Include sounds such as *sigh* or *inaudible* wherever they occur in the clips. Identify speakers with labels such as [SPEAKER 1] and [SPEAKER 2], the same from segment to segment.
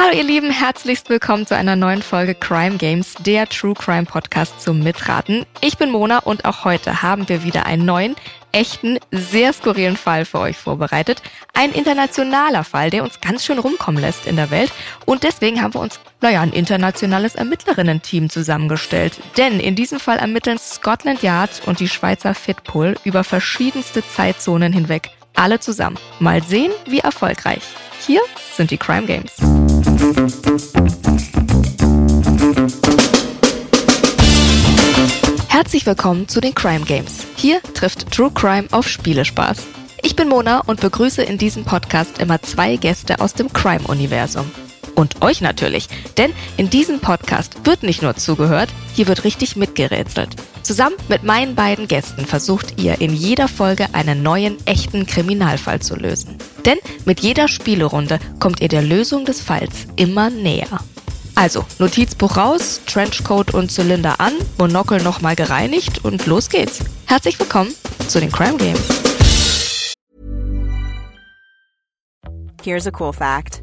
[SPEAKER 1] Hallo ihr Lieben, herzlichst willkommen zu einer neuen Folge Crime Games, der True Crime Podcast zum Mitraten. Ich bin Mona und auch heute haben wir wieder einen neuen, echten, sehr skurrilen Fall für euch vorbereitet. Ein internationaler Fall, der uns ganz schön rumkommen lässt in der Welt. Und deswegen haben wir uns, naja, ein internationales Ermittlerinnen-Team zusammengestellt. Denn in diesem Fall ermitteln Scotland Yard und die Schweizer Fitpool über verschiedenste Zeitzonen hinweg. Alle zusammen. Mal sehen, wie erfolgreich. Hier sind die Crime Games. Herzlich willkommen zu den Crime Games. Hier trifft True Crime auf Spielespaß. Ich bin Mona und begrüße in diesem Podcast immer zwei Gäste aus dem Crime-Universum. Und euch natürlich, denn in diesem Podcast wird nicht nur zugehört, hier wird richtig mitgerätselt. Zusammen mit meinen beiden Gästen versucht ihr in jeder Folge einen neuen, echten Kriminalfall zu lösen. Denn mit jeder Spielerunde kommt ihr der Lösung des Falls immer näher. Also, Notizbuch raus, Trenchcoat und Zylinder an, Monokel nochmal gereinigt und los geht's. Herzlich willkommen zu den Crime Games.
[SPEAKER 2] Here's a cool fact.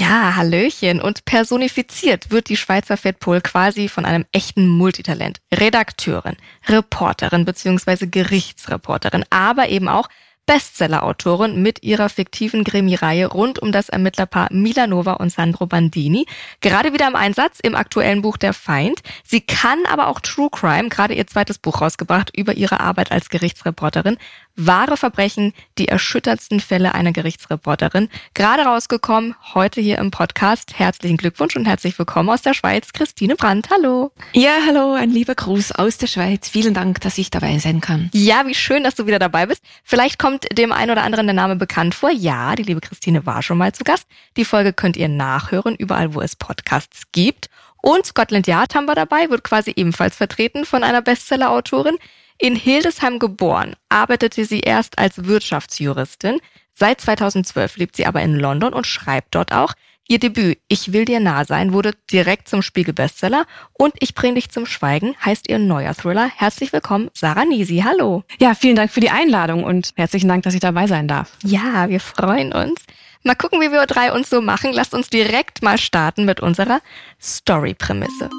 [SPEAKER 1] Ja, Hallöchen. Und personifiziert wird die Schweizer Fettpol quasi von einem echten Multitalent. Redakteurin, Reporterin bzw. Gerichtsreporterin, aber eben auch Bestseller-Autorin mit ihrer fiktiven Krimireihe rund um das Ermittlerpaar Milanova und Sandro Bandini. Gerade wieder im Einsatz im aktuellen Buch Der Feind. Sie kann aber auch True Crime, gerade ihr zweites Buch rausgebracht über ihre Arbeit als Gerichtsreporterin. Wahre Verbrechen, die erschütterndsten Fälle einer Gerichtsreporterin. Gerade rausgekommen, heute hier im Podcast. Herzlichen Glückwunsch und herzlich willkommen aus der Schweiz, Christine Brandt. Hallo.
[SPEAKER 3] Ja, hallo, ein lieber Gruß aus der Schweiz. Vielen Dank, dass ich dabei sein kann.
[SPEAKER 1] Ja, wie schön, dass du wieder dabei bist. Vielleicht kommt dem einen oder anderen der Name bekannt vor. Ja, die liebe Christine war schon mal zu Gast. Die Folge könnt ihr nachhören, überall, wo es Podcasts gibt. Und Scotland Yard haben wir dabei, wird quasi ebenfalls vertreten von einer Bestseller-Autorin. In Hildesheim geboren, arbeitete sie erst als Wirtschaftsjuristin. Seit 2012 lebt sie aber in London und schreibt dort auch. Ihr Debüt Ich will dir nah sein wurde direkt zum Spiegel-Bestseller und Ich bring dich zum Schweigen heißt ihr neuer Thriller. Herzlich willkommen, Sarah Nisi. Hallo.
[SPEAKER 3] Ja, vielen Dank für die Einladung und herzlichen Dank, dass ich dabei sein darf.
[SPEAKER 1] Ja, wir freuen uns. Mal gucken, wie wir drei uns so machen. Lasst uns direkt mal starten mit unserer Story-Prämisse.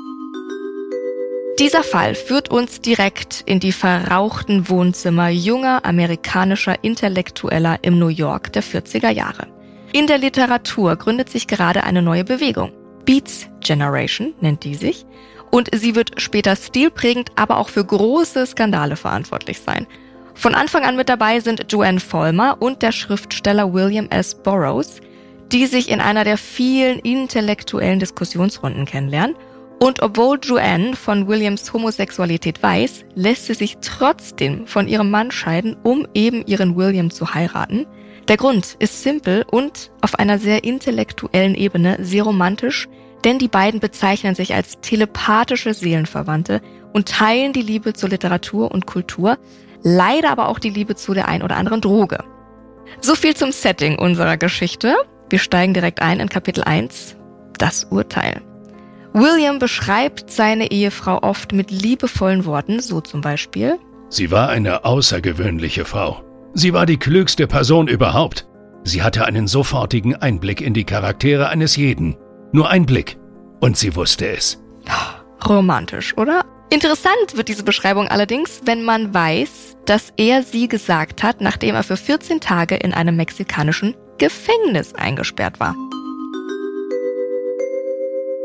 [SPEAKER 1] Dieser Fall führt uns direkt in die verrauchten Wohnzimmer junger amerikanischer Intellektueller im New York der 40er Jahre. In der Literatur gründet sich gerade eine neue Bewegung. Beats Generation nennt die sich. Und sie wird später stilprägend, aber auch für große Skandale verantwortlich sein. Von Anfang an mit dabei sind Joanne Vollmer und der Schriftsteller William S. Burroughs, die sich in einer der vielen intellektuellen Diskussionsrunden kennenlernen und obwohl Joanne von Williams Homosexualität weiß, lässt sie sich trotzdem von ihrem Mann scheiden, um eben ihren William zu heiraten. Der Grund ist simpel und auf einer sehr intellektuellen Ebene sehr romantisch, denn die beiden bezeichnen sich als telepathische Seelenverwandte und teilen die Liebe zur Literatur und Kultur, leider aber auch die Liebe zu der ein oder anderen Droge. So viel zum Setting unserer Geschichte. Wir steigen direkt ein in Kapitel 1, das Urteil. William beschreibt seine Ehefrau oft mit liebevollen Worten, so zum Beispiel.
[SPEAKER 4] Sie war eine außergewöhnliche Frau. Sie war die klügste Person überhaupt. Sie hatte einen sofortigen Einblick in die Charaktere eines jeden. Nur ein Blick. Und sie wusste es.
[SPEAKER 1] Romantisch, oder? Interessant wird diese Beschreibung allerdings, wenn man weiß, dass er sie gesagt hat, nachdem er für 14 Tage in einem mexikanischen Gefängnis eingesperrt war.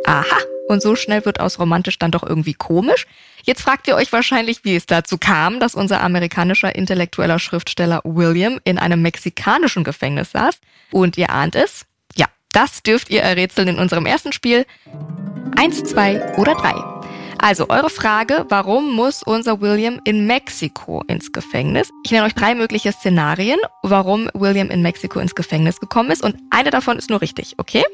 [SPEAKER 1] Aha, und so schnell wird aus romantisch dann doch irgendwie komisch. Jetzt fragt ihr euch wahrscheinlich, wie es dazu kam, dass unser amerikanischer intellektueller Schriftsteller William in einem mexikanischen Gefängnis saß. Und ihr ahnt es? Ja, das dürft ihr errätseln in unserem ersten Spiel. Eins, zwei oder drei. Also eure Frage, warum muss unser William in Mexiko ins Gefängnis? Ich nenne euch drei mögliche Szenarien, warum William in Mexiko ins Gefängnis gekommen ist und eine davon ist nur richtig, okay?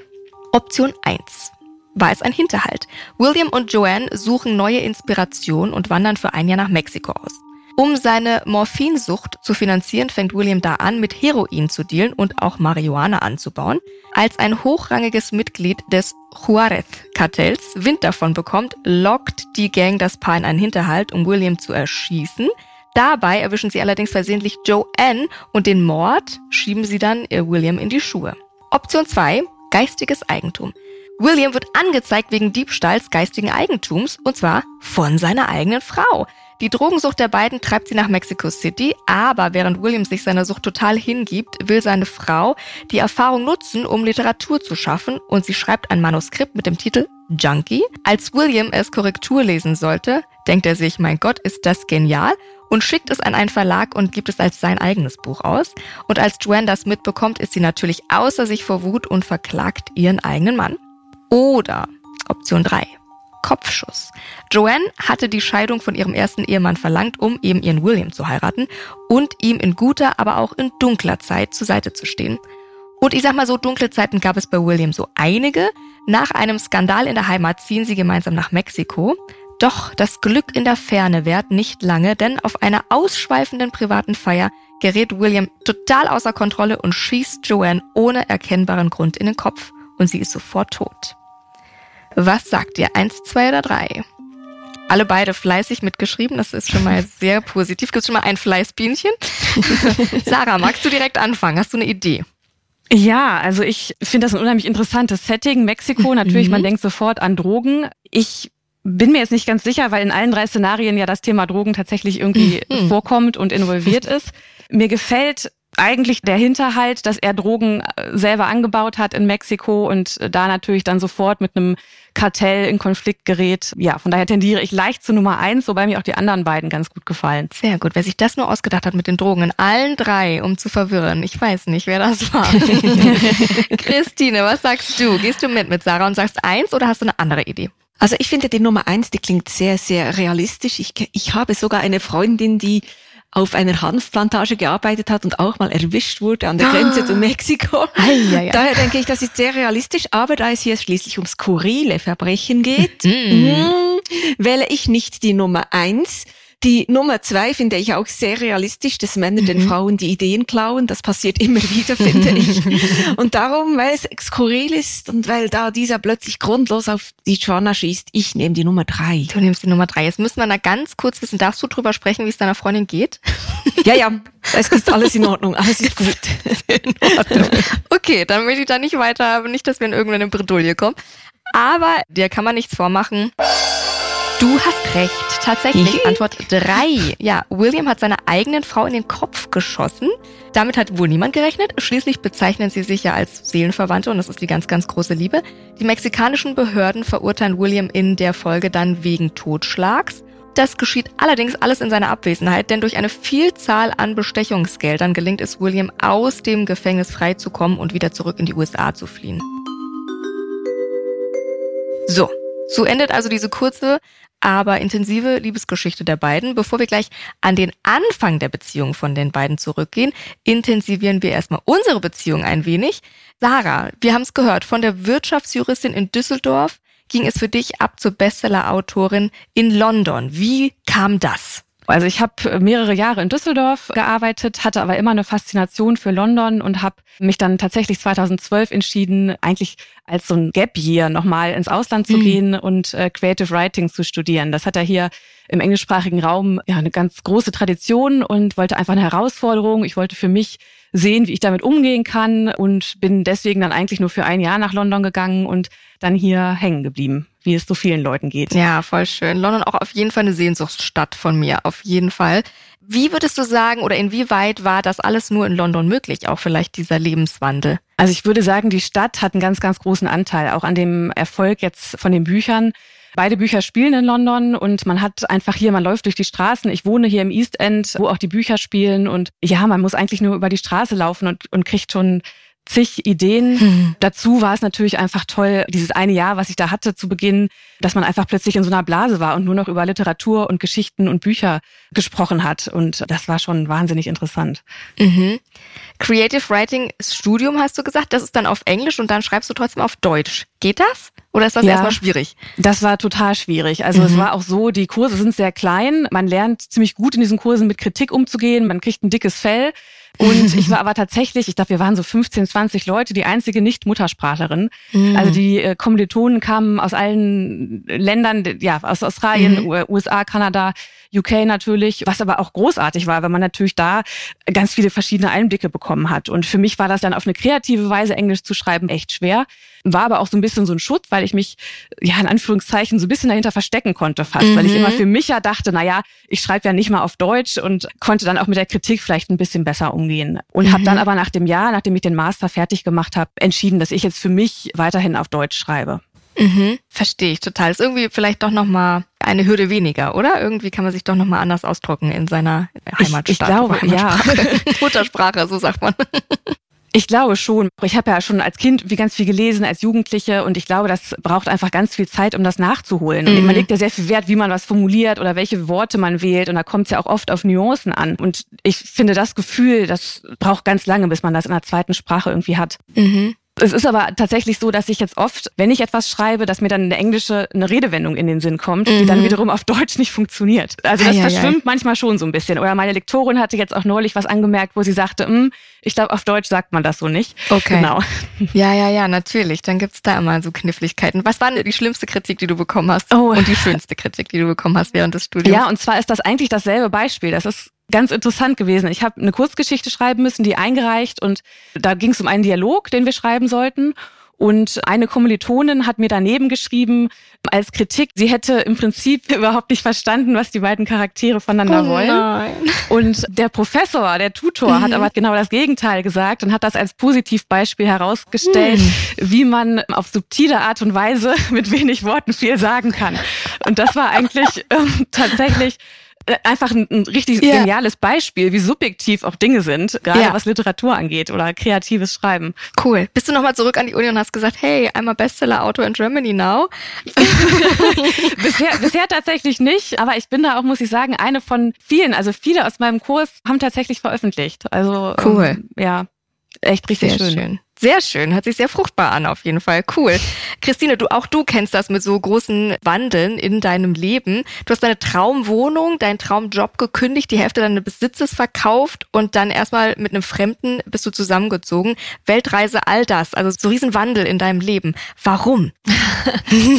[SPEAKER 1] Option 1 war es ein Hinterhalt. William und Joanne suchen neue Inspiration und wandern für ein Jahr nach Mexiko aus. Um seine Morphinsucht zu finanzieren, fängt William da an, mit Heroin zu dealen und auch Marihuana anzubauen. Als ein hochrangiges Mitglied des Juarez-Kartells Wind davon bekommt, lockt die Gang das Paar in einen Hinterhalt, um William zu erschießen. Dabei erwischen sie allerdings versehentlich Joanne und den Mord schieben sie dann William in die Schuhe. Option 2, geistiges Eigentum. William wird angezeigt wegen Diebstahls geistigen Eigentums und zwar von seiner eigenen Frau. Die Drogensucht der beiden treibt sie nach Mexico City, aber während William sich seiner Sucht total hingibt, will seine Frau die Erfahrung nutzen, um Literatur zu schaffen und sie schreibt ein Manuskript mit dem Titel Junkie. Als William es Korrektur lesen sollte, denkt er sich, mein Gott, ist das genial und schickt es an einen Verlag und gibt es als sein eigenes Buch aus. Und als Joanne das mitbekommt, ist sie natürlich außer sich vor Wut und verklagt ihren eigenen Mann. Oder Option 3. Kopfschuss. Joanne hatte die Scheidung von ihrem ersten Ehemann verlangt, um eben ihren William zu heiraten und ihm in guter, aber auch in dunkler Zeit zur Seite zu stehen. Und ich sag mal so, dunkle Zeiten gab es bei William so einige. Nach einem Skandal in der Heimat ziehen sie gemeinsam nach Mexiko. Doch das Glück in der Ferne währt nicht lange, denn auf einer ausschweifenden privaten Feier gerät William total außer Kontrolle und schießt Joanne ohne erkennbaren Grund in den Kopf und sie ist sofort tot. Was sagt ihr? Eins, zwei oder drei? Alle beide fleißig mitgeschrieben, das ist schon mal sehr positiv. Gibt schon mal ein Fleißbienchen? *laughs* Sarah, magst du direkt anfangen? Hast du eine Idee?
[SPEAKER 3] Ja, also ich finde das ein unheimlich interessantes Setting. Mexiko, natürlich, mhm. man denkt sofort an Drogen. Ich bin mir jetzt nicht ganz sicher, weil in allen drei Szenarien ja das Thema Drogen tatsächlich irgendwie mhm. vorkommt und involviert ist. Mir gefällt eigentlich der Hinterhalt, dass er Drogen äh, selber angebaut hat in Mexiko und äh, da natürlich dann sofort mit einem Kartell in Konflikt gerät. Ja, von daher tendiere ich leicht zu Nummer eins, wobei mir auch die anderen beiden ganz gut gefallen.
[SPEAKER 1] Sehr gut. Wer sich das nur ausgedacht hat mit den Drogen in allen drei, um zu verwirren. Ich weiß nicht, wer das war. *laughs* Christine, was sagst du? Gehst du mit mit Sarah und sagst eins oder hast du eine andere Idee?
[SPEAKER 3] Also ich finde die Nummer eins, die klingt sehr, sehr realistisch. Ich, ich habe sogar eine Freundin, die auf einer Hanfplantage gearbeitet hat und auch mal erwischt wurde an der Grenze ah. zu Mexiko. Ei, ei, ei. Daher denke ich, das ist sehr realistisch, aber da es hier schließlich ums skurrile Verbrechen geht, mm. wähle ich nicht die Nummer eins, die Nummer zwei finde ich auch sehr realistisch, dass Männer mhm. den Frauen die Ideen klauen. Das passiert immer wieder, *laughs* finde ich. *laughs* Und darum, weil es skurril ist und weil da dieser plötzlich grundlos auf die Joanna schießt, ich nehme die Nummer drei.
[SPEAKER 1] Du nimmst die Nummer drei. Jetzt müssen wir da ganz kurz wissen, darfst du drüber sprechen, wie es deiner Freundin geht? *laughs*
[SPEAKER 3] Ja, ja, es ist alles in Ordnung, alles ist gut.
[SPEAKER 1] in Ordnung. Okay, dann möchte ich da nicht weiter, nicht, dass wir in irgendeine Bredouille kommen. Aber dir kann man nichts vormachen. Du hast recht. Tatsächlich, Antwort drei. Ja, William hat seiner eigenen Frau in den Kopf geschossen. Damit hat wohl niemand gerechnet. Schließlich bezeichnen sie sich ja als Seelenverwandte und das ist die ganz, ganz große Liebe. Die mexikanischen Behörden verurteilen William in der Folge dann wegen Totschlags. Das geschieht allerdings alles in seiner Abwesenheit, denn durch eine Vielzahl an Bestechungsgeldern gelingt es William aus dem Gefängnis freizukommen und wieder zurück in die USA zu fliehen. So, so endet also diese kurze, aber intensive Liebesgeschichte der beiden. Bevor wir gleich an den Anfang der Beziehung von den beiden zurückgehen, intensivieren wir erstmal unsere Beziehung ein wenig. Sarah, wir haben es gehört, von der Wirtschaftsjuristin in Düsseldorf ging es für dich ab zur Bestseller-Autorin in London. Wie kam das?
[SPEAKER 3] Also ich habe mehrere Jahre in Düsseldorf gearbeitet, hatte aber immer eine Faszination für London und habe mich dann tatsächlich 2012 entschieden, eigentlich als so ein Gap Year nochmal ins Ausland zu mhm. gehen und äh, Creative Writing zu studieren. Das hat er hier im englischsprachigen Raum ja eine ganz große Tradition und wollte einfach eine Herausforderung. Ich wollte für mich sehen, wie ich damit umgehen kann und bin deswegen dann eigentlich nur für ein Jahr nach London gegangen und dann hier hängen geblieben, wie es so vielen Leuten geht.
[SPEAKER 1] Ja, voll schön. London auch auf jeden Fall eine Sehnsuchtsstadt von mir, auf jeden Fall. Wie würdest du sagen oder inwieweit war das alles nur in London möglich, auch vielleicht dieser Lebenswandel?
[SPEAKER 3] Also ich würde sagen, die Stadt hat einen ganz, ganz großen Anteil auch an dem Erfolg jetzt von den Büchern. Beide Bücher spielen in London und man hat einfach hier, man läuft durch die Straßen. Ich wohne hier im East End, wo auch die Bücher spielen und ja, man muss eigentlich nur über die Straße laufen und, und kriegt schon
[SPEAKER 5] zig Ideen. Hm. Dazu war es natürlich einfach toll, dieses eine Jahr, was ich da hatte zu Beginn, dass man einfach plötzlich in so einer Blase war und nur noch über Literatur und Geschichten und Bücher gesprochen hat. Und das war schon wahnsinnig interessant.
[SPEAKER 1] Mhm. Creative Writing Studium hast du gesagt, das ist dann auf Englisch und dann schreibst du trotzdem auf Deutsch. Geht das? Oder ist das ja, erstmal schwierig?
[SPEAKER 5] Das war total schwierig. Also mhm. es war auch so, die Kurse sind sehr klein. Man lernt ziemlich gut in diesen Kursen mit Kritik umzugehen. Man kriegt ein dickes Fell. Und *laughs* ich war aber tatsächlich, ich glaube, wir waren so 15, 20 Leute, die einzige Nicht-Muttersprachlerin. Mhm. Also die äh, Kommilitonen kamen aus allen Ländern, ja, aus Australien, mhm. USA, Kanada, UK natürlich, was aber auch großartig war, weil man natürlich da ganz viele verschiedene Einblicke bekommen hat. Und für mich war das dann auf eine kreative Weise Englisch zu schreiben echt schwer. War aber auch so ein bisschen so ein Schutz, weil ich mich, ja, in Anführungszeichen so ein bisschen dahinter verstecken konnte fast, mhm. weil ich immer mhm. für mich ja dachte, na ja, ich schreibe ja nicht mal auf Deutsch und konnte dann auch mit der Kritik vielleicht ein bisschen besser umgehen. Und mhm. habe dann aber nach dem Jahr, nachdem ich den Master fertig gemacht habe, entschieden, dass ich jetzt für mich weiterhin auf Deutsch schreibe.
[SPEAKER 1] Mhm, verstehe ich total. Ist irgendwie vielleicht doch nochmal eine Hürde weniger, oder? Irgendwie kann man sich doch nochmal anders ausdrucken in seiner Heimatstadt.
[SPEAKER 5] Ich, ich glaube, ja. *laughs*
[SPEAKER 1] Muttersprache, so sagt man.
[SPEAKER 5] Ich glaube schon. Ich habe ja schon als Kind wie ganz viel gelesen, als Jugendliche und ich glaube, das braucht einfach ganz viel Zeit, um das nachzuholen. Und mhm. man legt ja sehr viel Wert, wie man was formuliert oder welche Worte man wählt und da kommt es ja auch oft auf Nuancen an. Und ich finde das Gefühl, das braucht ganz lange, bis man das in einer zweiten Sprache irgendwie hat. Mhm. Es ist aber tatsächlich so, dass ich jetzt oft, wenn ich etwas schreibe, dass mir dann eine englische eine Redewendung in den Sinn kommt, mhm. die dann mhm. wiederum auf Deutsch nicht funktioniert. Also das ei, verschwimmt ei. manchmal schon so ein bisschen. Oder meine Lektorin hatte jetzt auch neulich was angemerkt, wo sie sagte, hm, ich glaube, auf Deutsch sagt man das so nicht.
[SPEAKER 1] Okay. Genau. Ja, ja, ja, natürlich. Dann gibt's da immer so Kniffligkeiten. Was war denn die schlimmste Kritik, die du bekommen hast? Oh. Und die schönste Kritik, die du bekommen hast während des Studiums?
[SPEAKER 5] Ja, und zwar ist das eigentlich dasselbe Beispiel. Das ist ganz interessant gewesen. Ich habe eine Kurzgeschichte schreiben müssen, die eingereicht und da ging es um einen Dialog, den wir schreiben sollten. Und eine Kommilitonin hat mir daneben geschrieben als Kritik, sie hätte im Prinzip *laughs* überhaupt nicht verstanden, was die beiden Charaktere voneinander oh wollen. Nein. Und der Professor, der Tutor, mhm. hat aber genau das Gegenteil gesagt und hat das als Positivbeispiel herausgestellt, mhm. wie man auf subtile Art und Weise *laughs* mit wenig Worten viel sagen kann. Und das war eigentlich ähm, tatsächlich einfach ein, ein richtig ja. geniales Beispiel, wie subjektiv auch Dinge sind, gerade ja. was Literatur angeht oder kreatives Schreiben.
[SPEAKER 1] Cool. Bist du nochmal zurück an die Uni und hast gesagt, hey, I'm a Bestseller-Autor in Germany now? *laughs*
[SPEAKER 5] bisher, *laughs* bisher tatsächlich nicht, aber ich bin da auch, muss ich sagen, eine von vielen. Also viele aus meinem Kurs haben tatsächlich veröffentlicht. Also
[SPEAKER 1] cool.
[SPEAKER 5] Ähm, ja, echt richtig
[SPEAKER 1] Sehr
[SPEAKER 5] schön.
[SPEAKER 1] schön. Sehr schön, hört sich sehr fruchtbar an auf jeden Fall. Cool. Christine, du auch du kennst das mit so großen Wandeln in deinem Leben. Du hast deine Traumwohnung, deinen Traumjob gekündigt, die Hälfte deines Besitzes verkauft und dann erstmal mit einem Fremden bist du zusammengezogen. Weltreise, all das, also so Riesenwandel in deinem Leben. Warum? *laughs*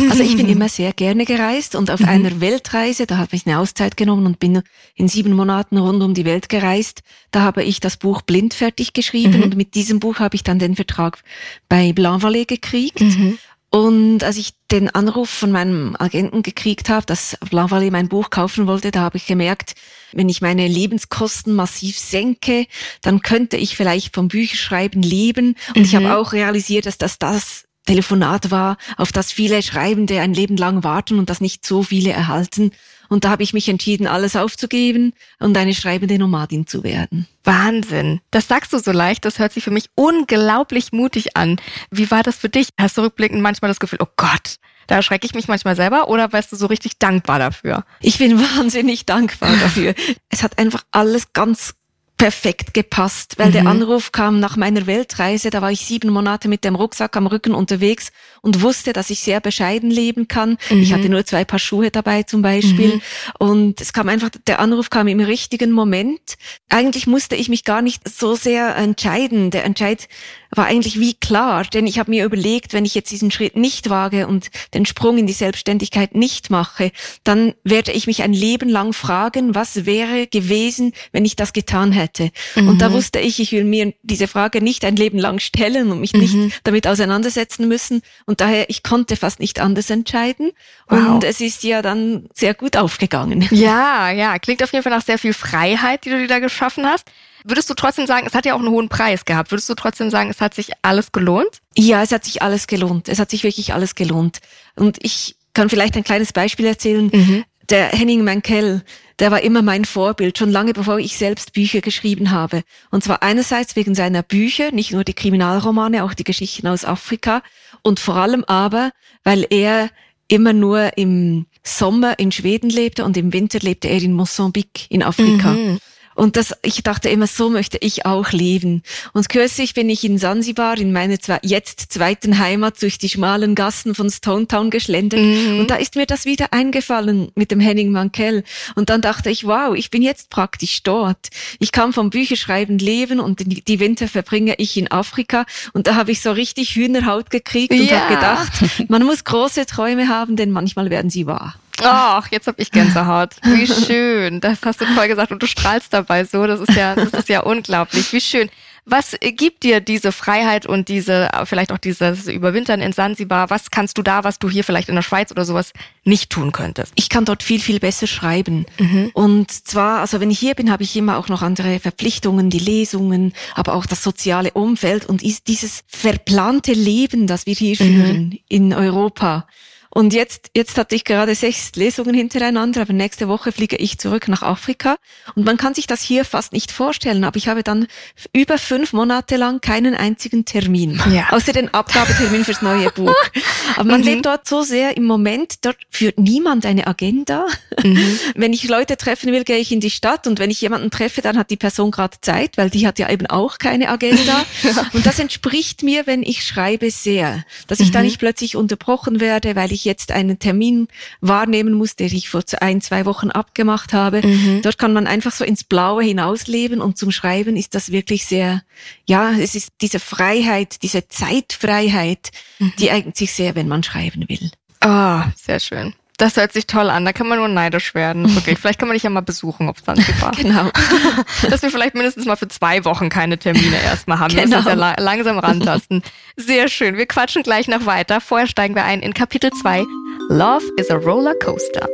[SPEAKER 3] Also ich bin immer sehr gerne gereist und auf mhm. einer Weltreise, da habe ich eine Auszeit genommen und bin in sieben Monaten rund um die Welt gereist. Da habe ich das Buch Blind fertig geschrieben mhm. und mit diesem Buch habe ich dann den Vertrag Vertrag bei Blanvalet gekriegt. Mhm. Und als ich den Anruf von meinem Agenten gekriegt habe, dass Blanvalet mein Buch kaufen wollte, da habe ich gemerkt, wenn ich meine Lebenskosten massiv senke, dann könnte ich vielleicht vom Bücherschreiben leben. Und mhm. ich habe auch realisiert, dass das das Telefonat war, auf das viele Schreibende ein Leben lang warten und das nicht so viele erhalten. Und da habe ich mich entschieden, alles aufzugeben und eine schreibende Nomadin zu werden.
[SPEAKER 1] Wahnsinn. Das sagst du so leicht, das hört sich für mich unglaublich mutig an. Wie war das für dich? Hast du rückblickend manchmal das Gefühl, oh Gott, da erschrecke ich mich manchmal selber oder weißt du so richtig dankbar dafür?
[SPEAKER 3] Ich bin *laughs* wahnsinnig dankbar dafür. es hat einfach alles ganz perfekt gepasst, weil mhm. der Anruf kam nach meiner Weltreise. Da war ich sieben Monate mit dem Rucksack am Rücken unterwegs und wusste, dass ich sehr bescheiden leben kann. Mhm. Ich hatte nur zwei Paar Schuhe dabei zum Beispiel. Mhm. Und es kam einfach, der Anruf kam im richtigen Moment. Eigentlich musste ich mich gar nicht so sehr entscheiden. Der Entscheid war eigentlich wie klar, denn ich habe mir überlegt, wenn ich jetzt diesen Schritt nicht wage und den Sprung in die Selbstständigkeit nicht mache, dann werde ich mich ein Leben lang fragen, was wäre gewesen, wenn ich das getan hätte. Mhm. Und da mhm. wusste ich, ich will mir diese Frage nicht ein Leben lang stellen und mich mhm. nicht damit auseinandersetzen müssen. Und daher, ich konnte fast nicht anders entscheiden. Wow. Und es ist ja dann sehr gut aufgegangen. *laughs*
[SPEAKER 1] Ja, ja, klingt auf jeden Fall nach sehr viel Freiheit, die du dir da geschaffen hast. Würdest du trotzdem sagen, es hat ja auch einen hohen Preis gehabt. Würdest du trotzdem sagen, es hat sich alles gelohnt?
[SPEAKER 3] Ja, es hat sich alles gelohnt. Es hat sich wirklich alles gelohnt. Und ich kann vielleicht ein kleines Beispiel erzählen. Mhm. Der Henning Mankell, der war immer mein Vorbild, schon lange bevor ich selbst Bücher geschrieben habe. Und zwar einerseits wegen seiner Bücher, nicht nur die Kriminalromane, auch die Geschichten aus Afrika. Und vor allem aber, weil er immer nur im Sommer in Schweden lebte und im Winter lebte er in Mosambik in Afrika. Mhm. Und das, ich dachte immer, so möchte ich auch leben. Und kürzlich bin ich in Sansibar, in meiner zwei, jetzt zweiten Heimat, durch die schmalen Gassen von Stone Town geschlendert. Mhm. Und da ist mir das wieder eingefallen mit dem Henning Mankell. Und dann dachte ich, wow, ich bin jetzt praktisch dort. Ich kann vom Bücherschreiben leben und die Winter verbringe ich in Afrika. Und da habe ich so richtig Hühnerhaut gekriegt und ja. habe gedacht, man muss große Träume haben, denn manchmal werden sie wahr.
[SPEAKER 1] Ach, jetzt habe ich Gänsehaut. Wie *laughs* schön. Das hast du toll gesagt und du strahlst dabei so. Das ist ja, das ist ja unglaublich. Wie schön. Was gibt dir diese Freiheit und diese, vielleicht auch dieses Überwintern in Sansibar? Was kannst du da, was du hier vielleicht in der Schweiz oder sowas nicht tun könntest?
[SPEAKER 3] Ich kann dort viel, viel besser schreiben. Mhm. Und zwar, also wenn ich hier bin, habe ich immer auch noch andere Verpflichtungen, die Lesungen, aber auch das soziale Umfeld und dieses verplante Leben, das wir hier mhm. führen in Europa und jetzt, jetzt hatte ich gerade sechs Lesungen hintereinander, aber nächste Woche fliege ich zurück nach Afrika. Und man kann sich das hier fast nicht vorstellen, aber ich habe dann über fünf Monate lang keinen einzigen Termin. Ja. *laughs* Außer den Abgabetermin fürs neue Buch. *laughs* Aber man mhm. lebt dort so sehr im Moment, dort führt niemand eine Agenda. Mhm. *laughs* Wenn ich Leute treffen will, gehe ich in die Stadt und wenn ich jemanden treffe, dann hat die Person gerade Zeit, weil die hat ja eben auch keine Agenda. Und das entspricht mir, wenn ich schreibe, sehr. Dass ich mhm. da nicht plötzlich unterbrochen werde, weil ich ich jetzt einen Termin wahrnehmen muss, der ich vor ein, zwei Wochen abgemacht habe. Mhm. Dort kann man einfach so ins Blaue hinausleben und zum Schreiben ist das wirklich sehr, ja, es ist diese Freiheit, diese Zeitfreiheit, mhm. die eignet sich sehr, wenn man schreiben will.
[SPEAKER 1] Ah, sehr schön. Das hört sich toll an. Da kann man nur neidisch werden. Wirklich. *laughs* Vielleicht kann man dich ja mal besuchen auf *laughs* Zanzibar.
[SPEAKER 3] genau. *laughs*
[SPEAKER 1] Dass wir vielleicht mindestens mal für zwei Wochen keine Termine erstmal haben. Genau. Das ist ja la langsam rantasten. Sehr schön. Wir quatschen gleich noch weiter. Vorher steigen wir ein in Kapitel 2. Love is a Roller Coaster.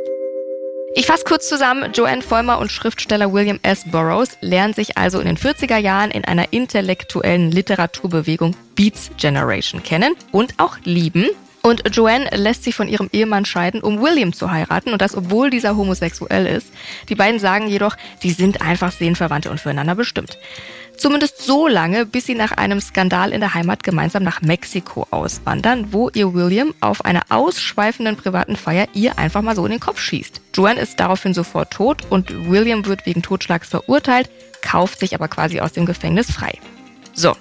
[SPEAKER 1] Ich fasse kurz zusammen. Joanne Vollmer und Schriftsteller William S. Burroughs lernen sich also in den 40er Jahren in einer intellektuellen Literaturbewegung Beats Generation kennen und auch lieben. Und Joanne lässt sich von ihrem Ehemann scheiden, um William zu heiraten. Und das, obwohl dieser homosexuell ist. Die beiden sagen jedoch, die sind einfach Seelenverwandte und füreinander bestimmt. Zumindest so lange, bis sie nach einem Skandal in der Heimat gemeinsam nach Mexiko auswandern, wo ihr William auf einer ausschweifenden privaten Feier ihr einfach mal so in den Kopf schießt. Joanne ist daraufhin sofort tot und William wird wegen Totschlags verurteilt, kauft sich aber quasi aus dem Gefängnis frei. So,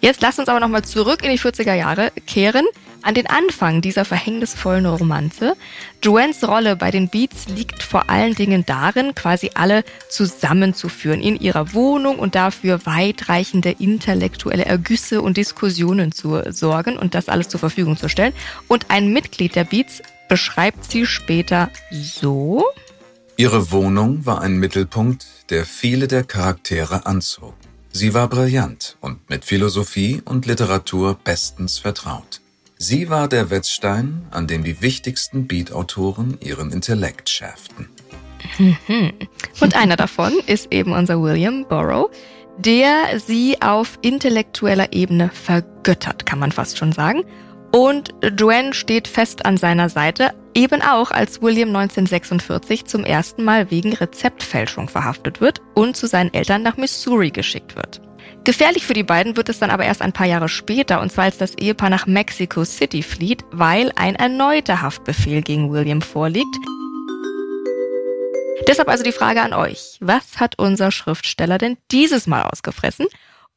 [SPEAKER 1] jetzt lasst uns aber nochmal zurück in die 40er Jahre kehren. An den Anfang dieser verhängnisvollen Romanze. Joannes Rolle bei den Beats liegt vor allen Dingen darin, quasi alle zusammenzuführen in ihrer Wohnung und dafür weitreichende intellektuelle Ergüsse und Diskussionen zu sorgen und das alles zur Verfügung zu stellen. Und ein Mitglied der Beats beschreibt sie später so.
[SPEAKER 6] Ihre Wohnung war ein Mittelpunkt, der viele der Charaktere anzog. Sie war brillant und mit Philosophie und Literatur bestens vertraut. Sie war der Wetzstein, an dem die wichtigsten Beat-Autoren ihren Intellekt schärften. *laughs*
[SPEAKER 1] Und einer davon ist eben unser William Burrow, der sie auf intellektueller Ebene vergöttert, kann man fast schon sagen. Und Joanne steht fest an seiner Seite, eben auch als William 1946 zum ersten Mal wegen Rezeptfälschung verhaftet wird und zu seinen Eltern nach Missouri geschickt wird. Gefährlich für die beiden wird es dann aber erst ein paar Jahre später, und zwar als das Ehepaar nach Mexico City flieht, weil ein erneuter Haftbefehl gegen William vorliegt. Deshalb also die Frage an euch. Was hat unser Schriftsteller denn dieses Mal ausgefressen?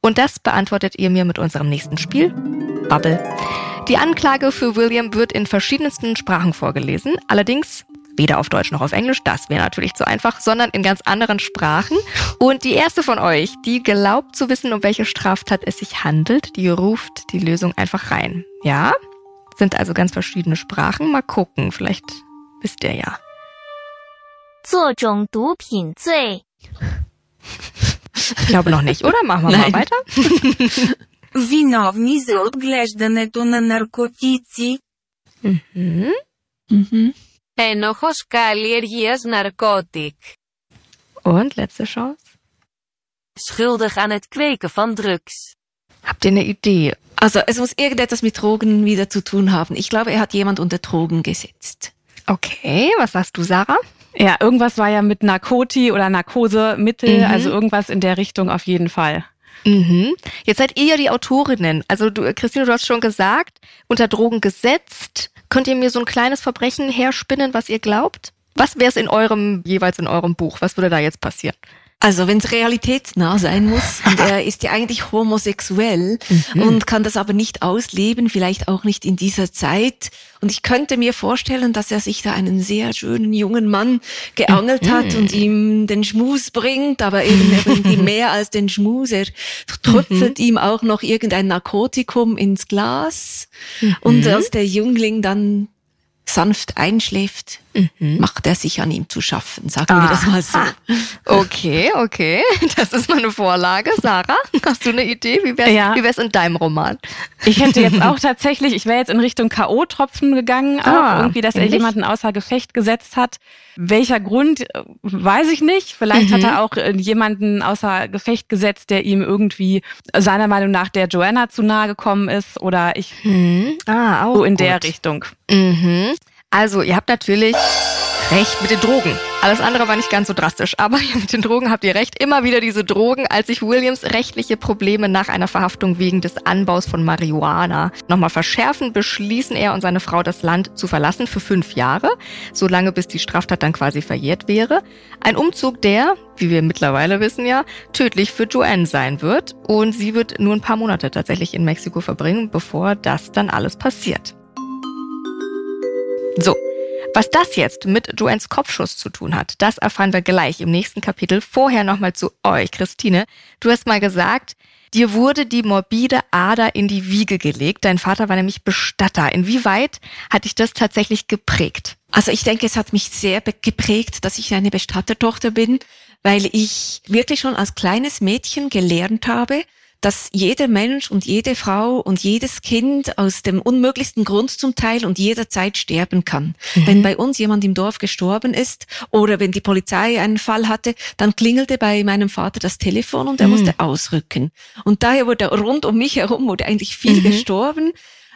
[SPEAKER 1] Und das beantwortet ihr mir mit unserem nächsten Spiel, Bubble. Die Anklage für William wird in verschiedensten Sprachen vorgelesen, allerdings Weder auf Deutsch noch auf Englisch, das wäre natürlich zu einfach, sondern in ganz anderen Sprachen. Und die erste von euch, die glaubt zu wissen, um welche Straftat es sich handelt, die ruft die Lösung einfach rein. Ja? Sind also ganz verschiedene Sprachen. Mal gucken, vielleicht wisst ihr ja.
[SPEAKER 7] 作种毒品罪.
[SPEAKER 1] Ich glaube noch nicht, oder? Machen wir Nein. mal weiter. *laughs*
[SPEAKER 7] Виновні за отглеждането на наркотици.
[SPEAKER 1] Mhm.
[SPEAKER 7] Mhm. Ένοχος καλλιεργίας narcotic.
[SPEAKER 1] Und letzte Chance.
[SPEAKER 7] Schuldig aan het kweken van drugs.
[SPEAKER 1] Habt ihr eine Idee?
[SPEAKER 3] Also es muss irgendetwas mit Drogen wieder zu tun haben. Ich glaube, er hat jemand unter Drogen gesetzt.
[SPEAKER 1] Okay, was sagst du, Sarah?
[SPEAKER 5] Ja, irgendwas war ja mit Narkoti oder Narkosemittel, mhm. also irgendwas in der Richtung auf jeden Fall.
[SPEAKER 1] Mhm. Jetzt seid ihr ja die Autorinnen. Also du, Christine, du hast schon gesagt, unter Drogen gesetzt. Könnt ihr mir so ein kleines Verbrechen herspinnen, was ihr glaubt? Was wäre es in eurem, jeweils in eurem Buch? Was würde da jetzt passieren?
[SPEAKER 3] Also wenn es realitätsnah sein muss, *laughs* und er ist ja eigentlich homosexuell mhm. und kann das aber nicht ausleben, vielleicht auch nicht in dieser Zeit. Und ich könnte mir vorstellen, dass er sich da einen sehr schönen jungen Mann geangelt mhm. hat und ihm den Schmus bringt, aber eben er bringt ihm mehr als den Schmus. Er tröpfelt mhm. ihm auch noch irgendein Narkotikum ins Glas. Und mhm. als der Jüngling dann sanft einschläft, mhm. macht er sich an ihm zu schaffen, sagen ah. wir das mal so.
[SPEAKER 1] Okay, okay, das ist mal eine Vorlage. Sarah, hast du eine Idee? Wie wäre es ja. in deinem Roman?
[SPEAKER 5] Ich hätte jetzt auch tatsächlich, ich wäre jetzt in Richtung K.O.-Tropfen gegangen, ah, irgendwie, dass er jemanden außer Gefecht gesetzt hat. Welcher Grund, weiß ich nicht. Vielleicht mhm. hat er auch äh, jemanden außer Gefecht gesetzt, der ihm irgendwie seiner Meinung nach der Joanna zu nahe gekommen ist oder ich mhm. ah, auch so in gut. der Richtung.
[SPEAKER 1] Mhm. Also, ihr habt natürlich recht mit den Drogen. Alles andere war nicht ganz so drastisch, aber *laughs* mit den Drogen habt ihr recht. Immer wieder diese Drogen, als sich Williams rechtliche Probleme nach einer Verhaftung wegen des Anbaus von Marihuana nochmal verschärfen, beschließen er und seine Frau das Land zu verlassen für fünf Jahre, solange bis die Straftat dann quasi verjährt wäre. Ein Umzug, der, wie wir mittlerweile wissen ja, tödlich für Joanne sein wird und sie wird nur ein paar Monate tatsächlich in Mexiko verbringen, bevor das dann alles passiert. So, was das jetzt mit Joannes Kopfschuss zu tun hat, das erfahren wir gleich im nächsten Kapitel. Vorher nochmal zu euch, Christine. Du hast mal gesagt, dir wurde die morbide Ader in die Wiege gelegt. Dein Vater war nämlich Bestatter. Inwieweit hat dich das tatsächlich geprägt?
[SPEAKER 3] Also ich denke, es hat mich sehr geprägt, dass ich eine Bestattertochter bin, weil ich wirklich schon als kleines Mädchen gelernt habe, dass jeder Mensch und jede Frau und jedes Kind aus dem unmöglichsten Grund zum Teil und jederzeit sterben kann. Mhm. Wenn bei uns jemand im Dorf gestorben ist oder wenn die Polizei einen Fall hatte, dann klingelte bei meinem Vater das Telefon und er mhm. musste ausrücken. Und daher wurde rund um mich herum wurde eigentlich viel mhm. gestorben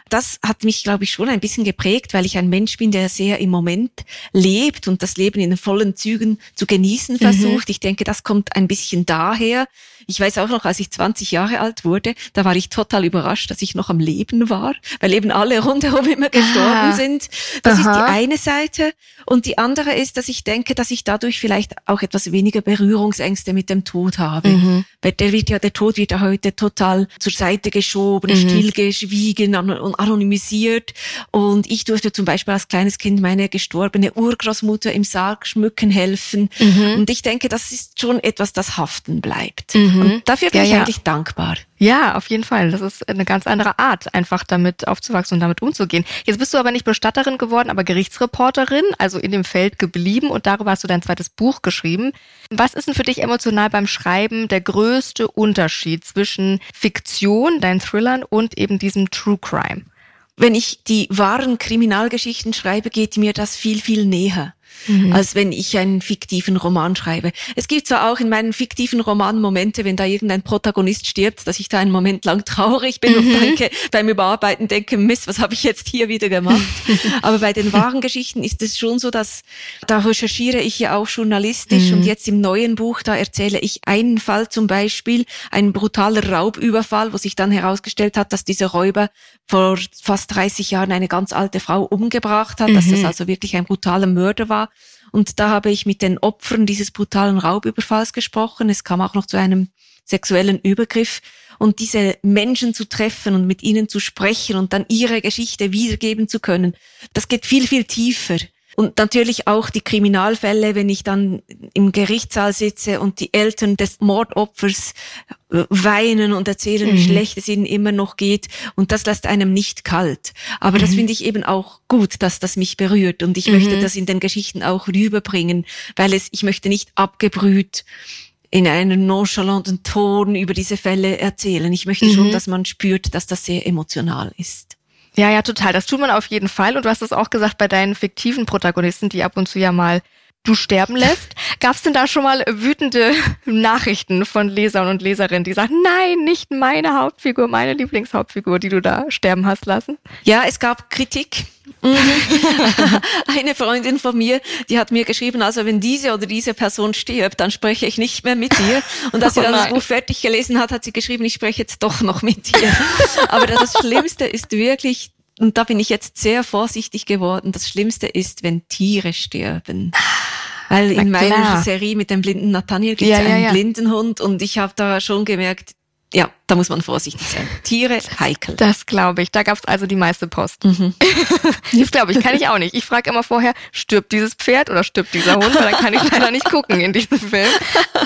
[SPEAKER 3] das hat mich, glaube ich, schon ein bisschen geprägt, weil ich ein Mensch bin, der sehr im Moment lebt und das Leben in den vollen Zügen zu genießen versucht. Mhm. Ich denke, das kommt ein bisschen daher. Ich weiß auch noch, als ich 20 Jahre alt wurde, da war ich total überrascht, dass ich noch am Leben war, weil eben alle rundherum immer gestorben ah. sind. Das Aha. ist die eine Seite. Und die andere ist, dass ich denke, dass ich dadurch vielleicht auch etwas weniger Berührungsängste mit dem Tod habe. Mhm. Weil der wird ja, der Tod wird ja heute total zur Seite geschoben, mhm. stillgeschwiegen und anonymisiert. Und ich durfte zum Beispiel als kleines Kind meine gestorbene Urgroßmutter im Sarg schmücken helfen. Mhm. Und ich denke, das ist schon etwas, das haften bleibt. Mhm. Und dafür bin ja, ich ja. eigentlich dankbar.
[SPEAKER 1] Ja, auf jeden Fall. Das ist eine ganz andere Art, einfach damit aufzuwachsen und damit umzugehen. Jetzt bist du aber nicht Bestatterin geworden, aber Gerichtsreporterin, also in dem Feld geblieben und darüber hast du dein zweites Buch geschrieben. Was ist denn für dich emotional beim Schreiben der größte Unterschied zwischen Fiktion, deinen Thrillern und eben diesem True Crime?
[SPEAKER 3] Wenn ich die wahren Kriminalgeschichten schreibe, geht mir das viel, viel näher mhm. als wenn ich einen fiktiven Roman schreibe. Es gibt zwar auch in meinen fiktiven Romanen Momente, wenn da irgendein Protagonist stirbt, dass ich da einen Moment lang traurig bin mhm. und denke, beim Überarbeiten denke, Mist, was habe ich jetzt hier wieder gemacht? *laughs* Aber bei den wahren Geschichten ist es schon so, dass da recherchiere ich ja auch journalistisch mhm. und jetzt im neuen Buch, da erzähle ich einen Fall zum Beispiel, ein brutaler Raubüberfall, wo sich dann herausgestellt hat, dass dieser Räuber vor fast 30 Jahren eine ganz alte Frau umgebracht hat, dass das mhm. also wirklich ein brutaler Mörder war und da habe ich mit den Opfern dieses brutalen Raubüberfalls gesprochen. Es kam auch noch zu einem sexuellen Übergriff. Und diese Menschen zu treffen und mit ihnen zu sprechen und dann ihre Geschichte wiedergeben zu können, das geht viel, viel tiefer. Und natürlich auch die Kriminalfälle, wenn ich dann im Gerichtssaal sitze und die Eltern des Mordopfers äh, weinen und erzählen, mhm. wie schlecht es ihnen immer noch geht. Und das lässt einem nicht kalt. Aber mhm. das finde ich eben auch gut, dass das mich berührt. Und ich mhm. möchte das in den Geschichten auch rüberbringen, weil es, ich möchte nicht abgebrüht in einem nonchalanten Ton über diese Fälle erzählen. Ich möchte schon, mhm. dass man spürt, dass das sehr emotional ist.
[SPEAKER 1] Ja, ja, total. Das tut man auf jeden Fall. Und du hast es auch gesagt bei deinen fiktiven Protagonisten, die ab und zu ja mal du sterben lässt. Gab es denn da schon mal wütende Nachrichten von Lesern und Leserinnen, die sagen, nein, nicht meine Hauptfigur, meine Lieblingshauptfigur, die du da sterben hast lassen?
[SPEAKER 3] Ja, es gab Kritik. *laughs* Eine Freundin von mir, die hat mir geschrieben, also wenn diese oder diese Person stirbt, dann spreche ich nicht mehr mit dir. Und als sie oh dann das Buch fertig gelesen hat, hat sie geschrieben, ich spreche jetzt doch noch mit dir. *laughs* Aber das Schlimmste ist wirklich, und da bin ich jetzt sehr vorsichtig geworden, das Schlimmste ist, wenn Tiere sterben. Weil in meiner Serie mit dem blinden Nathaniel gibt es ja, einen ja. blinden Hund und ich habe da schon gemerkt, ja, da muss man vorsichtig sein. Tiere heikel.
[SPEAKER 1] Das glaube ich. Da gab es also die meiste Post. Mhm. *laughs* das glaube ich, kann ich auch nicht. Ich frage immer vorher, stirbt dieses Pferd oder stirbt dieser Hund? Weil dann kann ich leider nicht gucken in diesem Film.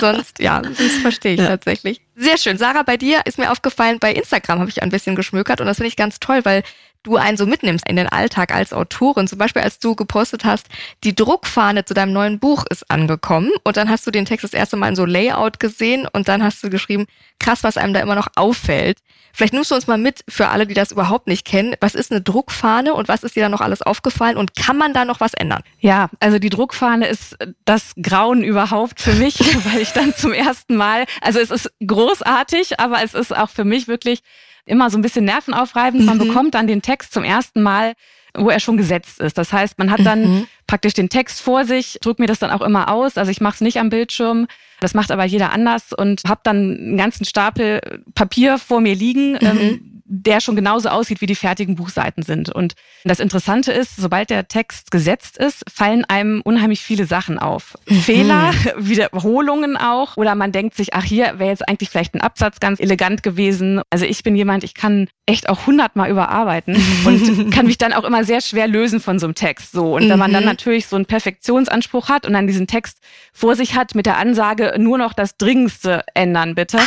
[SPEAKER 1] Sonst, ja, das verstehe ich ja. tatsächlich. Sehr schön. Sarah, bei dir ist mir aufgefallen, bei Instagram habe ich ein bisschen geschmökert und das finde ich ganz toll, weil du einen so mitnimmst in den Alltag als Autorin. Zum Beispiel, als du gepostet hast, die Druckfahne zu deinem neuen Buch ist angekommen und dann hast du den Text das erste Mal in so Layout gesehen und dann hast du geschrieben, krass, was einem da immer noch auffällt. Vielleicht nimmst du uns mal mit für alle, die das überhaupt nicht kennen. Was ist eine Druckfahne und was ist dir da noch alles aufgefallen und kann man da noch was ändern?
[SPEAKER 5] Ja, also die Druckfahne ist das Grauen überhaupt für mich, *laughs* weil ich dann zum ersten Mal, also es ist großartig, aber es ist auch für mich wirklich immer so ein bisschen nervenaufreibend. Man mhm. bekommt dann den Text zum ersten Mal wo er schon gesetzt ist. Das heißt, man hat dann mhm. praktisch den Text vor sich, drückt mir das dann auch immer aus. Also ich mache es nicht am Bildschirm. Das macht aber jeder anders und habe dann einen ganzen Stapel Papier vor mir liegen, mhm. ähm, der schon genauso aussieht, wie die fertigen Buchseiten sind. Und das Interessante ist, sobald der Text gesetzt ist, fallen einem unheimlich viele Sachen auf. Mhm. Fehler, *laughs* Wiederholungen auch. Oder man denkt sich, ach, hier wäre jetzt eigentlich vielleicht ein Absatz ganz elegant gewesen. Also ich bin jemand, ich kann echt auch hundertmal überarbeiten *laughs* und kann mich dann auch immer sehr schwer lösen von so einem Text. So. Und wenn man dann mhm. natürlich so einen Perfektionsanspruch hat und dann diesen Text vor sich hat mit der Ansage, nur noch das Dringendste ändern, bitte,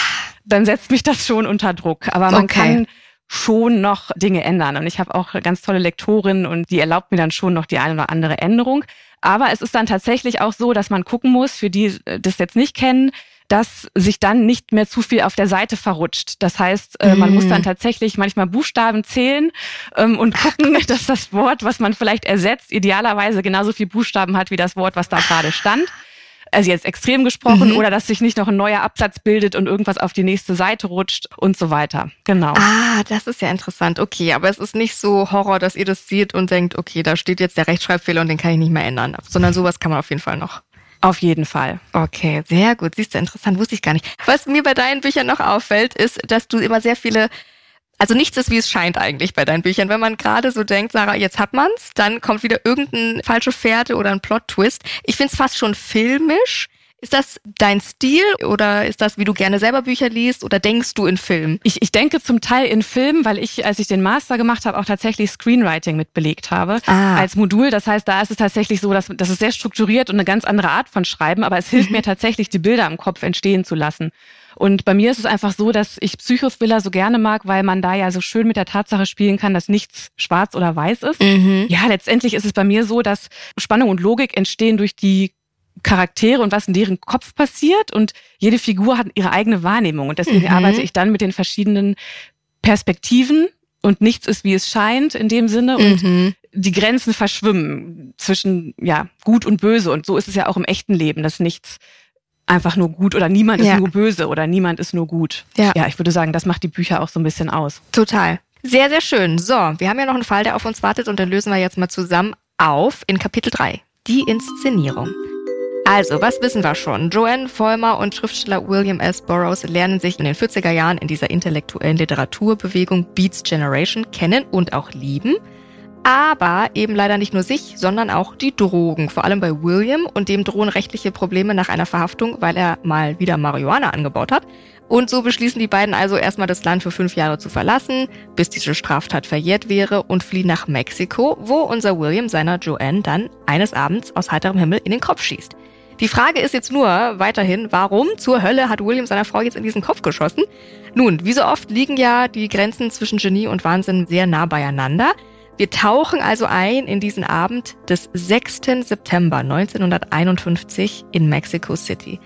[SPEAKER 5] dann setzt mich das schon unter Druck. Aber man okay. kann schon noch Dinge ändern. Und ich habe auch ganz tolle Lektorinnen und die erlaubt mir dann schon noch die eine oder andere Änderung. Aber es ist dann tatsächlich auch so, dass man gucken muss, für die äh, das jetzt nicht kennen, dass sich dann nicht mehr zu viel auf der Seite verrutscht. Das heißt, äh, man mm. muss dann tatsächlich manchmal Buchstaben zählen ähm, und gucken, dass das Wort, was man vielleicht ersetzt, idealerweise genauso viel Buchstaben hat wie das Wort, was da gerade stand also jetzt extrem gesprochen, mhm. oder dass sich nicht noch ein neuer Absatz bildet und irgendwas auf die nächste Seite rutscht und so weiter. Genau.
[SPEAKER 1] Ah, das ist ja interessant. Okay, aber es ist nicht so Horror, dass ihr das seht und denkt, okay, da steht jetzt der Rechtschreibfehler und den kann ich nicht mehr ändern, sondern sowas kann man auf jeden Fall noch.
[SPEAKER 5] Auf jeden Fall.
[SPEAKER 1] Okay, sehr gut. Siehst du, interessant, wusste ich gar nicht. Was mir bei deinen Büchern noch auffällt, ist, dass du immer sehr viele also nichts ist, wie es scheint eigentlich bei deinen Büchern. Wenn man gerade so denkt, Sarah, jetzt hat man's, dann kommt wieder irgendein falsche Fährte oder ein Plot-Twist. Ich find's fast schon filmisch. Ist das dein Stil oder ist das, wie du gerne selber Bücher liest oder denkst du in Film?
[SPEAKER 5] Ich, ich denke zum Teil in Film, weil ich, als ich den Master gemacht habe, auch tatsächlich Screenwriting mitbelegt habe ah. als Modul. Das heißt, da ist es tatsächlich so, dass das ist sehr strukturiert und eine ganz andere Art von Schreiben, aber es hilft mhm. mir tatsächlich, die Bilder im Kopf entstehen zu lassen. Und bei mir ist es einfach so, dass ich Psychothriller so gerne mag, weil man da ja so schön mit der Tatsache spielen kann, dass nichts schwarz oder weiß ist. Mhm. Ja, letztendlich ist es bei mir so, dass Spannung und Logik entstehen durch die Charaktere und was in deren Kopf passiert und jede Figur hat ihre eigene Wahrnehmung und deswegen mhm. arbeite ich dann mit den verschiedenen Perspektiven und nichts ist wie es scheint in dem Sinne und mhm. die Grenzen verschwimmen zwischen ja gut und böse und so ist es ja auch im echten Leben, dass nichts einfach nur gut oder niemand ja. ist nur böse oder niemand ist nur gut. Ja. ja, ich würde sagen, das macht die Bücher auch so ein bisschen aus.
[SPEAKER 1] Total. Sehr, sehr schön. So, wir haben ja noch einen Fall, der auf uns wartet und den lösen wir jetzt mal zusammen auf in Kapitel 3. Die Inszenierung. Also, was wissen wir schon? Joanne Vollmer und Schriftsteller William S. Burroughs lernen sich in den 40er Jahren in dieser intellektuellen Literaturbewegung Beats Generation kennen und auch lieben aber eben leider nicht nur sich, sondern auch die Drogen. Vor allem bei William und dem drohen rechtliche Probleme nach einer Verhaftung, weil er mal wieder Marihuana angebaut hat. Und so beschließen die beiden also erstmal das Land für fünf Jahre zu verlassen, bis diese Straftat verjährt wäre und fliehen nach Mexiko, wo unser William seiner Joanne dann eines Abends aus heiterem Himmel in den Kopf schießt. Die Frage ist jetzt nur weiterhin, warum zur Hölle hat William seiner Frau jetzt in diesen Kopf geschossen? Nun, wie so oft liegen ja die Grenzen zwischen Genie und Wahnsinn sehr nah beieinander. Wir tauchen also ein in diesen Abend des 6. September 1951 in Mexico City.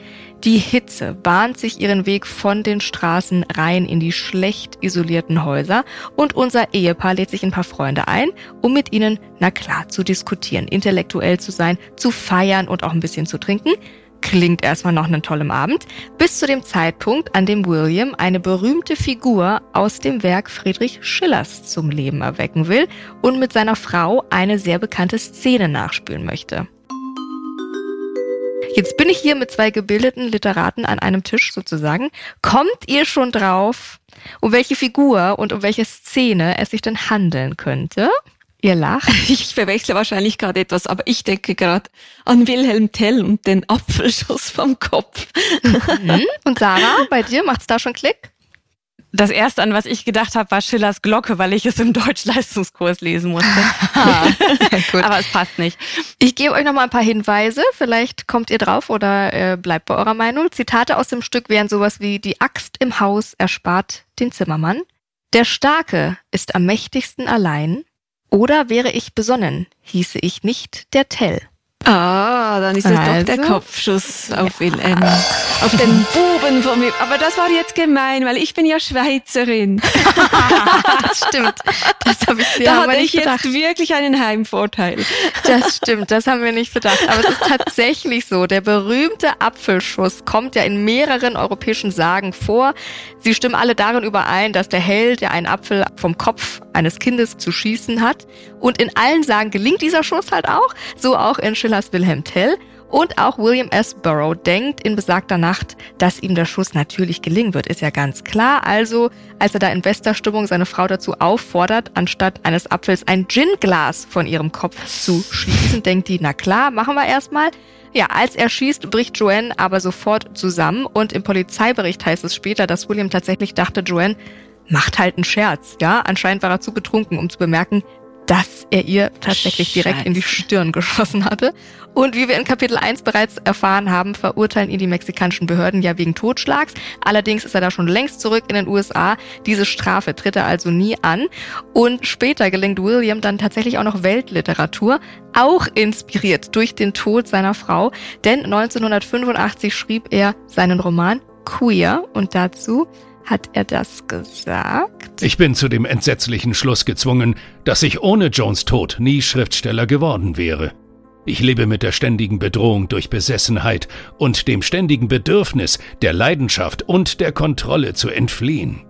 [SPEAKER 1] Die Hitze bahnt sich ihren Weg von den Straßen rein in die schlecht isolierten Häuser und unser Ehepaar lädt sich ein paar Freunde ein, um mit ihnen, na klar, zu diskutieren, intellektuell zu sein, zu feiern und auch ein bisschen zu trinken. Klingt erstmal noch einen tollen Abend, bis zu dem Zeitpunkt, an dem William eine berühmte Figur aus dem Werk Friedrich Schillers zum Leben erwecken will und mit seiner Frau eine sehr bekannte Szene nachspülen möchte. Jetzt bin ich hier mit zwei gebildeten Literaten an einem Tisch sozusagen. Kommt ihr schon drauf, um welche Figur und um welche Szene es sich denn handeln könnte? Ihr lacht. *laughs*
[SPEAKER 3] Ich verwechsle wahrscheinlich gerade etwas, aber ich denke gerade an Wilhelm Tell und den Apfelschuss vom Kopf.
[SPEAKER 1] Mhm. *laughs* Und Sarah, bei dir macht's da schon Klick?
[SPEAKER 5] Das erste, an was ich gedacht habe, war Schillers Glocke, weil ich es im *laughs* Deutschleistungskurs lesen musste. Aber es passt nicht.
[SPEAKER 1] Ich gebe euch noch mal ein paar Hinweise. Vielleicht kommt ihr drauf oder äh, bleibt bei eurer Meinung. Zitate aus dem Stück wären sowas wie Die Axt im Haus erspart den Zimmermann. Der Starke ist am mächtigsten allein. Oder wäre ich besonnen, hieße ich nicht der Tell.
[SPEAKER 3] Ah, dann ist das also, doch der? Kopfschuss auf ja. Wilhelm. Auf den Buben von mir. Aber das war jetzt gemein, weil ich bin ja Schweizerin. *laughs*
[SPEAKER 1] das stimmt. Das habe ich sehr
[SPEAKER 3] Da hatte ich gedacht. jetzt wirklich einen Heimvorteil.
[SPEAKER 1] Das stimmt, das haben wir nicht bedacht. Aber es ist tatsächlich so. Der berühmte Apfelschuss kommt ja in mehreren europäischen Sagen vor. Sie stimmen alle darin überein, dass der Held ja einen Apfel vom Kopf eines Kindes zu schießen hat. Und in allen Sagen gelingt dieser Schuss halt auch. So auch in Schiller Schillers Wilhelm Tell und auch William S. Burroughs denkt in besagter Nacht, dass ihm der Schuss natürlich gelingen wird, ist ja ganz klar. Also, als er da in bester Stimmung seine Frau dazu auffordert, anstatt eines Apfels ein Ginglas von ihrem Kopf zu schließen, denkt die, na klar, machen wir erstmal. Ja, als er schießt, bricht Joanne aber sofort zusammen und im Polizeibericht heißt es später, dass William tatsächlich dachte, Joanne macht halt einen Scherz. Ja, anscheinend war er zu betrunken, um zu bemerken, dass er ihr tatsächlich Scheiße. direkt in die Stirn geschossen hatte. Und wie wir in Kapitel 1 bereits erfahren haben, verurteilen ihn die mexikanischen Behörden ja wegen Totschlags. Allerdings ist er da schon längst zurück in den USA. Diese Strafe tritt er also nie an. Und später gelingt William dann tatsächlich auch noch Weltliteratur, auch inspiriert durch den Tod seiner Frau. Denn 1985 schrieb er seinen Roman Queer und dazu hat er das gesagt?
[SPEAKER 4] Ich bin zu dem entsetzlichen Schluss gezwungen, dass ich ohne Jones Tod nie Schriftsteller geworden wäre. Ich lebe mit der ständigen Bedrohung durch Besessenheit und dem ständigen Bedürfnis, der Leidenschaft und der Kontrolle zu entfliehen.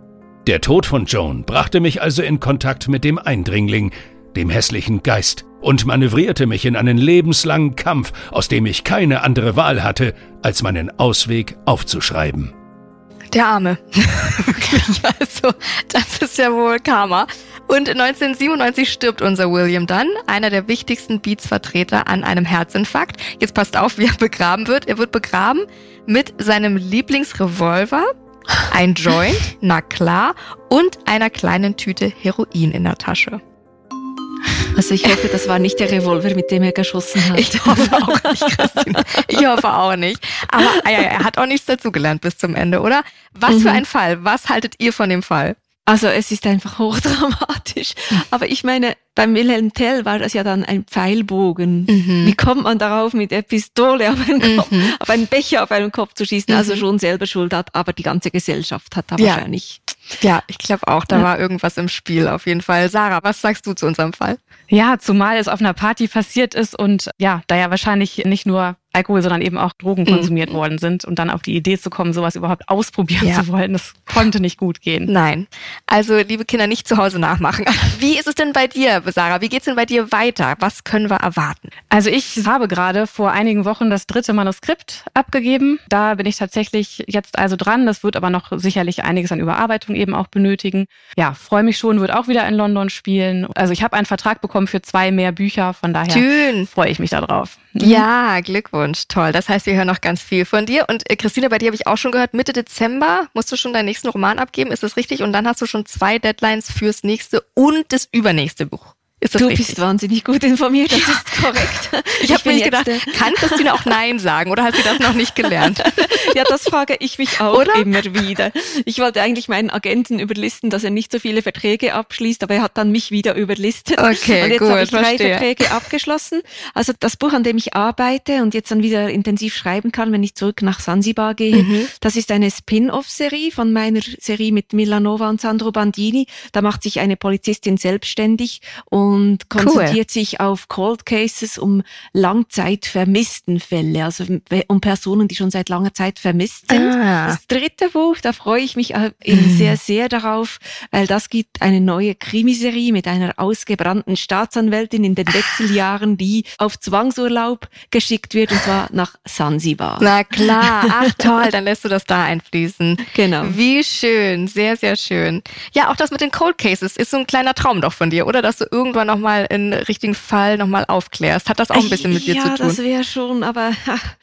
[SPEAKER 4] Der Tod von Joan brachte mich also in Kontakt mit dem Eindringling, dem hässlichen Geist, und manövrierte mich in einen lebenslangen Kampf, aus dem ich keine andere Wahl hatte, als meinen Ausweg aufzuschreiben.
[SPEAKER 1] Der Arme. *laughs* Wirklich. Also, das ist ja wohl Karma. Und 1997 stirbt unser William dann, einer der wichtigsten Beats-Vertreter an einem Herzinfarkt. Jetzt passt auf, wie er begraben wird. Er wird begraben mit seinem Lieblingsrevolver, ein Joint, na klar, und einer kleinen Tüte Heroin in der Tasche.
[SPEAKER 3] Also ich hoffe, das war nicht der Revolver, mit dem er geschossen hat.
[SPEAKER 1] Ich hoffe auch nicht, Christine. Ich hoffe auch nicht. Aber ah ja, er hat auch nichts dazugelernt bis zum Ende, oder? Was mhm. für ein Fall. Was haltet ihr von dem Fall?
[SPEAKER 3] Also es ist einfach hochdramatisch. *laughs* Aber ich meine, beim Wilhelm Tell war das ja dann ein Pfeilbogen. Mhm. Wie kommt man darauf, mit der Pistole auf einen, Kopf, mhm. auf einen Becher auf einen Kopf zu schießen? Also mhm. schon selber Schuld hat, aber die ganze Gesellschaft hat da ja. wahrscheinlich.
[SPEAKER 1] Ja, ich glaube auch, da ja. war irgendwas im Spiel auf jeden Fall. Sarah, was sagst du zu unserem Fall?
[SPEAKER 5] Ja, zumal es auf einer Party passiert ist und ja, da ja wahrscheinlich nicht nur Alkohol, sondern eben auch Drogen mhm. konsumiert mhm. worden sind und dann auf die Idee zu kommen, sowas überhaupt ausprobieren ja. zu wollen, das konnte nicht gut gehen.
[SPEAKER 1] Nein. Also, liebe Kinder, nicht zu Hause nachmachen. *laughs* Wie ist es denn bei dir, Sarah? Wie geht's denn bei dir weiter? Was können wir erwarten?
[SPEAKER 5] Also, ich habe gerade vor einigen Wochen das dritte Manuskript abgegeben. Da bin ich tatsächlich jetzt also dran. Das wird aber noch sicherlich einiges an Überarbeitung eben auch benötigen. Ja, freue mich schon, wird auch wieder in London spielen. Also, ich habe einen Vertrag bekommen für zwei mehr Bücher, von daher freue ich mich darauf.
[SPEAKER 1] Mhm. Ja, Glückwunsch. Toll. Das heißt, wir hören noch ganz viel von dir. Und äh, Christine, bei dir habe ich auch schon gehört, Mitte Dezember musst du schon deinen nächsten Roman abgeben. Ist das richtig? Und dann hast du schon zwei Deadlines fürs nächste und das übernächste Buch.
[SPEAKER 3] Ist das du richtig? bist wahnsinnig gut informiert, das ja. ist korrekt. *laughs*
[SPEAKER 1] Ich, ich habe mir gedacht, äh, kann Christine auch Nein sagen oder hat sie das noch nicht gelernt? *laughs*
[SPEAKER 3] ja, das frage ich mich auch oder? immer wieder. Ich wollte eigentlich meinen Agenten überlisten, dass er nicht so viele Verträge abschließt, aber er hat dann mich wieder überlistet.
[SPEAKER 1] Okay,
[SPEAKER 3] und jetzt habe ich drei
[SPEAKER 1] verstehe.
[SPEAKER 3] Verträge abgeschlossen. Also das Buch, an dem ich arbeite und jetzt dann wieder intensiv schreiben kann, wenn ich zurück nach Sansibar gehe, mhm. das ist eine Spin-off-Serie von meiner Serie mit Milanova und Sandro Bandini. Da macht sich eine Polizistin selbstständig und und konzentriert cool. sich auf Cold Cases um langzeitvermissten Fälle, also um Personen, die schon seit langer Zeit vermisst sind. Ah. Das dritte Buch, da freue ich mich eben mhm. sehr, sehr darauf, weil das gibt eine neue Krimiserie mit einer ausgebrannten Staatsanwältin in den Wechseljahren, die auf Zwangsurlaub geschickt wird und zwar nach Sansibar.
[SPEAKER 1] Na klar, ach toll, dann lässt du das da einfließen. Genau. Wie schön, sehr, sehr schön. Ja, auch das mit den Cold Cases ist so ein kleiner Traum doch von dir, oder? Dass du irgendwann nochmal einen richtigen Fall nochmal aufklärst. Hat das auch ein bisschen mit dir
[SPEAKER 3] ja,
[SPEAKER 1] zu tun?
[SPEAKER 3] Ja, das wäre schon, aber ach,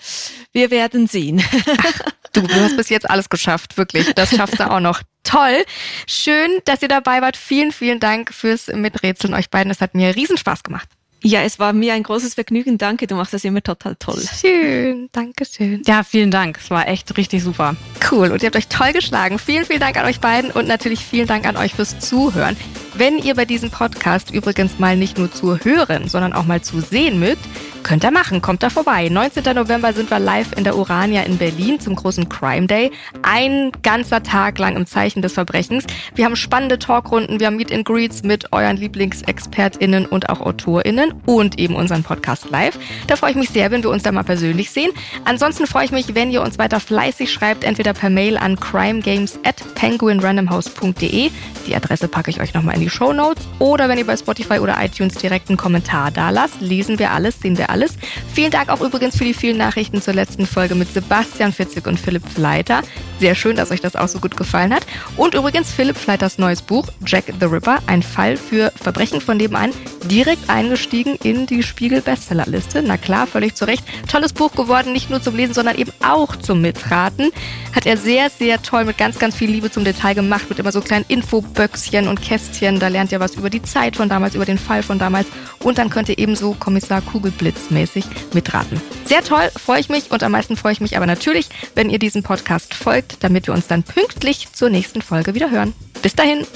[SPEAKER 3] wir werden sehen.
[SPEAKER 1] Ach, du, du hast bis jetzt alles geschafft, wirklich. Das schaffst du auch noch. Toll. Schön, dass ihr dabei wart. Vielen, vielen Dank fürs Miträtseln euch beiden. Es hat mir riesen Spaß gemacht.
[SPEAKER 3] Ja, es war mir ein großes Vergnügen. Danke, du machst das immer total toll.
[SPEAKER 1] Schön, danke schön.
[SPEAKER 5] Ja, vielen Dank. Es war echt richtig super.
[SPEAKER 1] Cool und ihr habt euch toll geschlagen. Vielen, vielen Dank an euch beiden und natürlich vielen Dank an euch fürs Zuhören. Wenn ihr bei diesem Podcast übrigens mal nicht nur zu hören, sondern auch mal zu sehen mögt, Könnt ihr machen, kommt da vorbei. 19. November sind wir live in der Urania in Berlin zum großen Crime Day. Ein ganzer Tag lang im Zeichen des Verbrechens. Wir haben spannende Talkrunden, wir haben Meet and Greets mit euren LieblingsexpertInnen und auch AutorInnen und eben unseren Podcast live. Da freue ich mich sehr, wenn wir uns da mal persönlich sehen. Ansonsten freue ich mich, wenn ihr uns weiter fleißig schreibt, entweder per Mail an crimegames at penguinrandomhouse.de. Die Adresse packe ich euch nochmal in die Show Notes. Oder wenn ihr bei Spotify oder iTunes direkt einen Kommentar da lasst, lesen wir alles, sehen wir alles. Vielen Dank auch übrigens für die vielen Nachrichten zur letzten Folge mit Sebastian Fitzig und Philipp Fleiter. Sehr schön, dass euch das auch so gut gefallen hat. Und übrigens Philipp Fleiters neues Buch Jack the Ripper, ein Fall für Verbrechen von nebenan, direkt eingestiegen in die Spiegel Bestsellerliste. Na klar, völlig zu Recht. Tolles Buch geworden, nicht nur zum Lesen, sondern eben auch zum Mitraten. Hat er sehr, sehr toll mit ganz, ganz viel Liebe zum Detail gemacht, mit immer so kleinen Infoböckschen und Kästchen. Da lernt ihr was über die Zeit von damals, über den Fall von damals. Und dann könnt ihr ebenso Kommissar Kugelblitz gefühlsmäßig mitraten. Sehr toll, freue ich mich und am meisten freue ich mich aber natürlich, wenn ihr diesem Podcast folgt, damit wir uns dann pünktlich zur nächsten Folge wieder hören. Bis dahin.